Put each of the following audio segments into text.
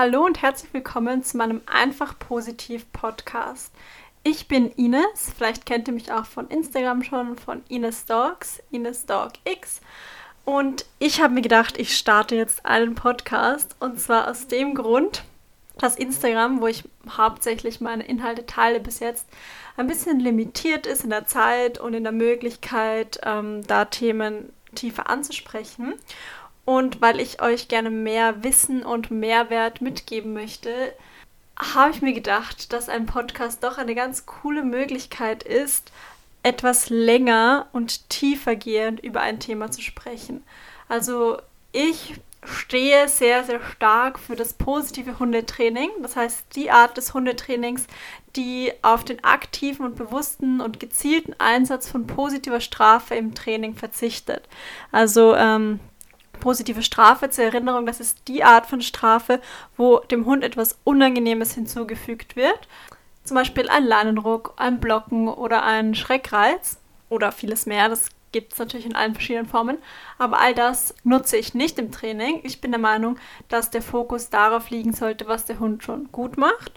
Hallo und herzlich willkommen zu meinem Einfach Positiv Podcast. Ich bin Ines, vielleicht kennt ihr mich auch von Instagram schon, von Ines Dogs, Ines Dog X. Und ich habe mir gedacht, ich starte jetzt einen Podcast und zwar aus dem Grund, dass Instagram, wo ich hauptsächlich meine Inhalte teile bis jetzt, ein bisschen limitiert ist in der Zeit und in der Möglichkeit, ähm, da Themen tiefer anzusprechen. Und weil ich euch gerne mehr Wissen und Mehrwert mitgeben möchte, habe ich mir gedacht, dass ein Podcast doch eine ganz coole Möglichkeit ist, etwas länger und tiefergehend über ein Thema zu sprechen. Also ich stehe sehr, sehr stark für das positive Hundetraining. Das heißt, die Art des Hundetrainings, die auf den aktiven und bewussten und gezielten Einsatz von positiver Strafe im Training verzichtet. Also ähm, positive Strafe zur Erinnerung, das ist die Art von Strafe, wo dem Hund etwas Unangenehmes hinzugefügt wird. Zum Beispiel ein Leinenruck, ein Blocken oder ein Schreckreiz oder vieles mehr. Das gibt es natürlich in allen verschiedenen Formen. Aber all das nutze ich nicht im Training. Ich bin der Meinung, dass der Fokus darauf liegen sollte, was der Hund schon gut macht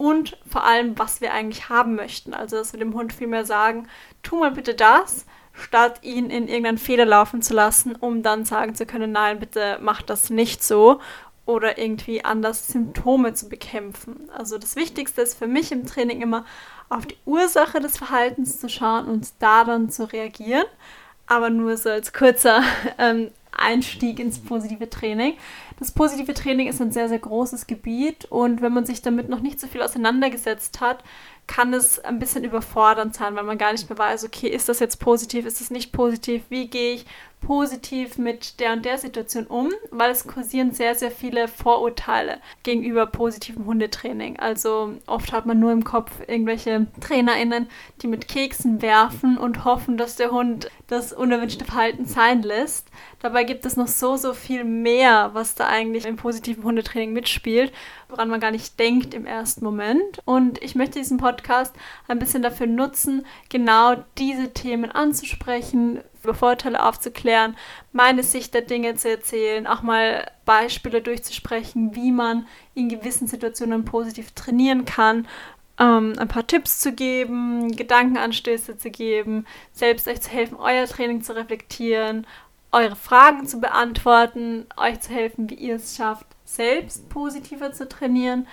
und vor allem, was wir eigentlich haben möchten. Also, dass wir dem Hund vielmehr sagen, tu mal bitte das statt ihn in irgendeinen Fehler laufen zu lassen, um dann sagen zu können, nein, bitte mach das nicht so oder irgendwie anders Symptome zu bekämpfen. Also das Wichtigste ist für mich im Training immer auf die Ursache des Verhaltens zu schauen und da dann zu reagieren. Aber nur so als kurzer ähm, Einstieg ins positive Training. Das positive Training ist ein sehr, sehr großes Gebiet und wenn man sich damit noch nicht so viel auseinandergesetzt hat, kann es ein bisschen überfordernd sein, weil man gar nicht mehr weiß, okay, ist das jetzt positiv, ist das nicht positiv, wie gehe ich positiv mit der und der Situation um, weil es kursieren sehr, sehr viele Vorurteile gegenüber positivem Hundetraining. Also oft hat man nur im Kopf irgendwelche TrainerInnen, die mit Keksen werfen und hoffen, dass der Hund das unerwünschte Verhalten sein lässt. Dabei gibt es noch so, so viel mehr, was da eigentlich im positiven Hundetraining mitspielt, woran man gar nicht denkt im ersten Moment. Und ich möchte diesen Podcast ein bisschen dafür nutzen, genau diese Themen anzusprechen, über Vorteile aufzuklären, meine Sicht der Dinge zu erzählen, auch mal Beispiele durchzusprechen, wie man in gewissen Situationen positiv trainieren kann, ähm, ein paar Tipps zu geben, Gedankenanstöße zu geben, selbst euch zu helfen, euer Training zu reflektieren, eure Fragen zu beantworten, euch zu helfen, wie ihr es schafft, selbst positiver zu trainieren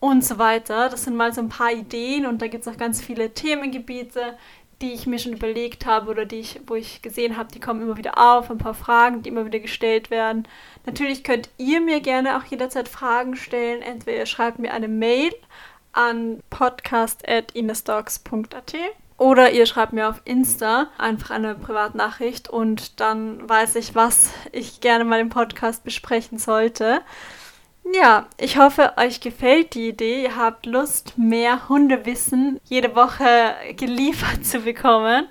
und so weiter. Das sind mal so ein paar Ideen und da gibt es auch ganz viele Themengebiete, die ich mir schon überlegt habe oder die ich, wo ich gesehen habe, die kommen immer wieder auf, ein paar Fragen, die immer wieder gestellt werden. Natürlich könnt ihr mir gerne auch jederzeit Fragen stellen. Entweder ihr schreibt mir eine Mail an podcast.inesdogs.at oder ihr schreibt mir auf Insta einfach eine Privatnachricht und dann weiß ich, was ich gerne mal im Podcast besprechen sollte. Ja, ich hoffe, euch gefällt die Idee. Ihr habt Lust, mehr Hundewissen jede Woche geliefert zu bekommen.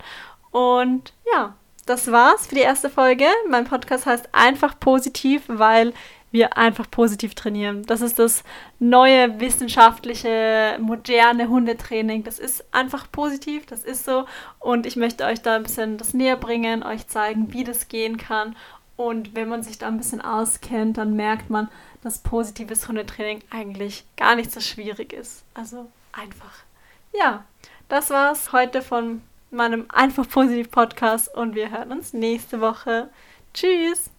Und ja, das war's für die erste Folge. Mein Podcast heißt einfach positiv, weil wir einfach positiv trainieren. Das ist das neue wissenschaftliche, moderne Hundetraining. Das ist einfach positiv, das ist so. Und ich möchte euch da ein bisschen das näher bringen, euch zeigen, wie das gehen kann. Und wenn man sich da ein bisschen auskennt, dann merkt man, dass positives Hundetraining eigentlich gar nicht so schwierig ist. Also einfach. Ja, das war's heute von meinem Einfach Positiv Podcast und wir hören uns nächste Woche. Tschüss!